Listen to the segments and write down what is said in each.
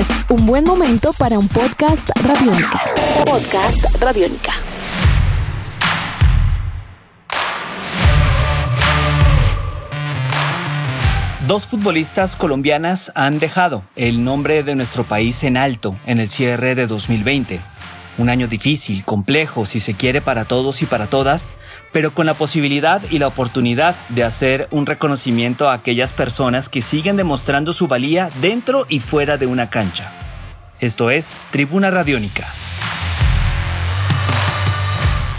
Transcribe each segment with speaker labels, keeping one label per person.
Speaker 1: Es un buen momento para un podcast radiónica. Podcast radiónica.
Speaker 2: Dos futbolistas colombianas han dejado el nombre de nuestro país en alto en el cierre de 2020. Un año difícil, complejo, si se quiere, para todos y para todas, pero con la posibilidad y la oportunidad de hacer un reconocimiento a aquellas personas que siguen demostrando su valía dentro y fuera de una cancha. Esto es Tribuna Radiónica.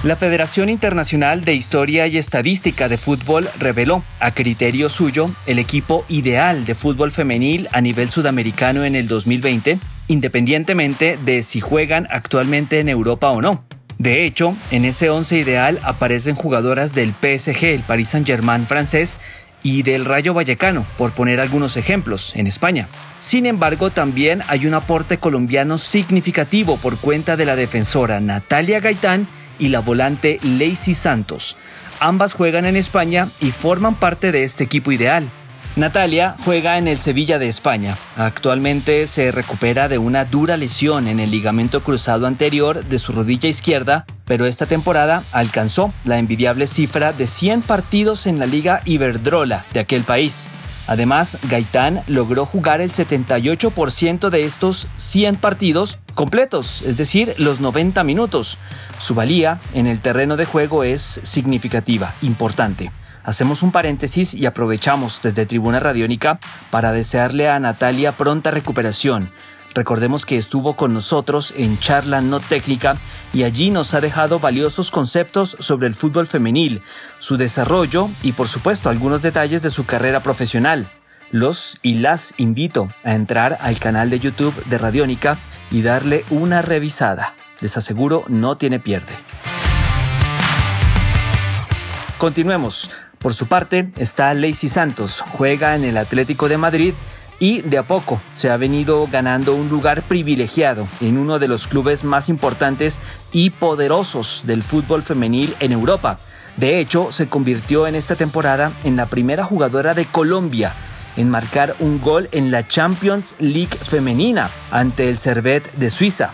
Speaker 2: La Federación Internacional de Historia y Estadística de Fútbol reveló, a criterio suyo, el equipo ideal de fútbol femenil a nivel sudamericano en el 2020, independientemente de si juegan actualmente en Europa o no. De hecho, en ese once ideal aparecen jugadoras del PSG, el Paris Saint-Germain francés, y del Rayo Vallecano, por poner algunos ejemplos, en España. Sin embargo, también hay un aporte colombiano significativo por cuenta de la defensora Natalia Gaitán y la volante Lacey Santos. Ambas juegan en España y forman parte de este equipo ideal. Natalia juega en el Sevilla de España. Actualmente se recupera de una dura lesión en el ligamento cruzado anterior de su rodilla izquierda, pero esta temporada alcanzó la envidiable cifra de 100 partidos en la Liga Iberdrola de aquel país. Además, Gaitán logró jugar el 78% de estos 100 partidos completos, es decir, los 90 minutos. Su valía en el terreno de juego es significativa, importante. Hacemos un paréntesis y aprovechamos desde Tribuna Radiónica para desearle a Natalia pronta recuperación. Recordemos que estuvo con nosotros en charla no técnica y allí nos ha dejado valiosos conceptos sobre el fútbol femenil, su desarrollo y por supuesto algunos detalles de su carrera profesional. Los y las invito a entrar al canal de YouTube de Radiónica y darle una revisada. Les aseguro no tiene pierde. Continuemos. Por su parte está Lacey Santos, juega en el Atlético de Madrid y de a poco se ha venido ganando un lugar privilegiado en uno de los clubes más importantes y poderosos del fútbol femenil en Europa. De hecho, se convirtió en esta temporada en la primera jugadora de Colombia en marcar un gol en la Champions League femenina ante el Servet de Suiza.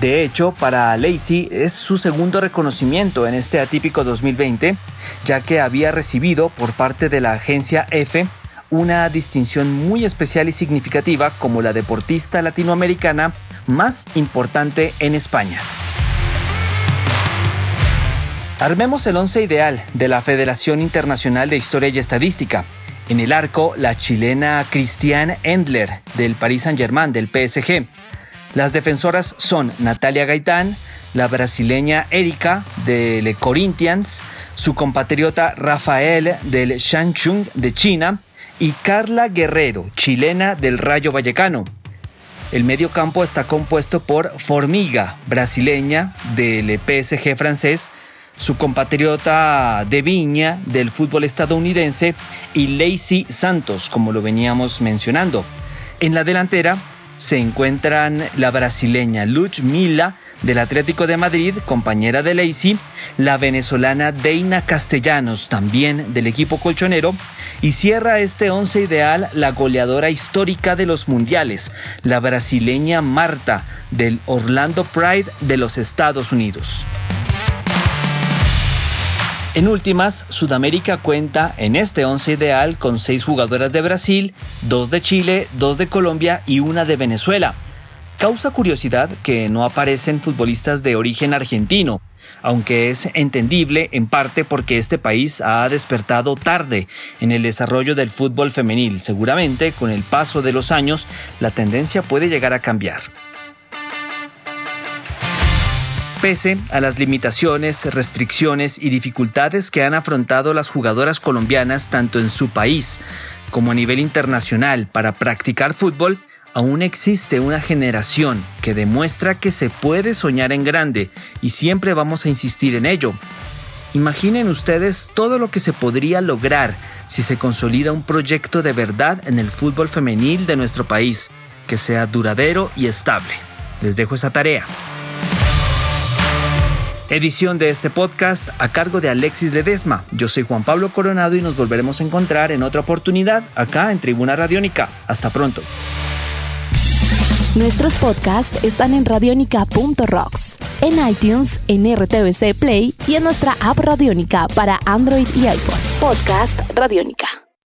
Speaker 2: De hecho, para Lacey es su segundo reconocimiento en este atípico 2020, ya que había recibido por parte de la agencia F una distinción muy especial y significativa como la deportista latinoamericana más importante en España. Armemos el once ideal de la Federación Internacional de Historia y Estadística. En el arco, la chilena Christiane Endler del Paris Saint-Germain del PSG. Las defensoras son Natalia Gaitán, la brasileña Erika del Corinthians, su compatriota Rafael del Shanchung de China y Carla Guerrero, chilena del Rayo Vallecano. El medio campo está compuesto por Formiga, brasileña del PSG francés, su compatriota de Viña del fútbol estadounidense y Lacey Santos, como lo veníamos mencionando. En la delantera se encuentran la brasileña Mila del Atlético de Madrid, compañera de Lacey, la venezolana Deina Castellanos, también del equipo colchonero, y cierra este once ideal la goleadora histórica de los mundiales, la brasileña Marta, del Orlando Pride de los Estados Unidos. En últimas, Sudamérica cuenta en este once ideal con seis jugadoras de Brasil, dos de Chile, dos de Colombia y una de Venezuela. Causa curiosidad que no aparecen futbolistas de origen argentino, aunque es entendible en parte porque este país ha despertado tarde en el desarrollo del fútbol femenil. Seguramente, con el paso de los años, la tendencia puede llegar a cambiar. Pese a las limitaciones, restricciones y dificultades que han afrontado las jugadoras colombianas tanto en su país como a nivel internacional para practicar fútbol, aún existe una generación que demuestra que se puede soñar en grande y siempre vamos a insistir en ello. Imaginen ustedes todo lo que se podría lograr si se consolida un proyecto de verdad en el fútbol femenil de nuestro país, que sea duradero y estable. Les dejo esa tarea. Edición de este podcast a cargo de Alexis Ledesma. Yo soy Juan Pablo Coronado y nos volveremos a encontrar en otra oportunidad acá en Tribuna Radiónica. Hasta pronto.
Speaker 1: Nuestros podcasts están en radionica.rocks, en iTunes, en RTVC Play y en nuestra app Radionica para Android y iPhone. Podcast Radionica.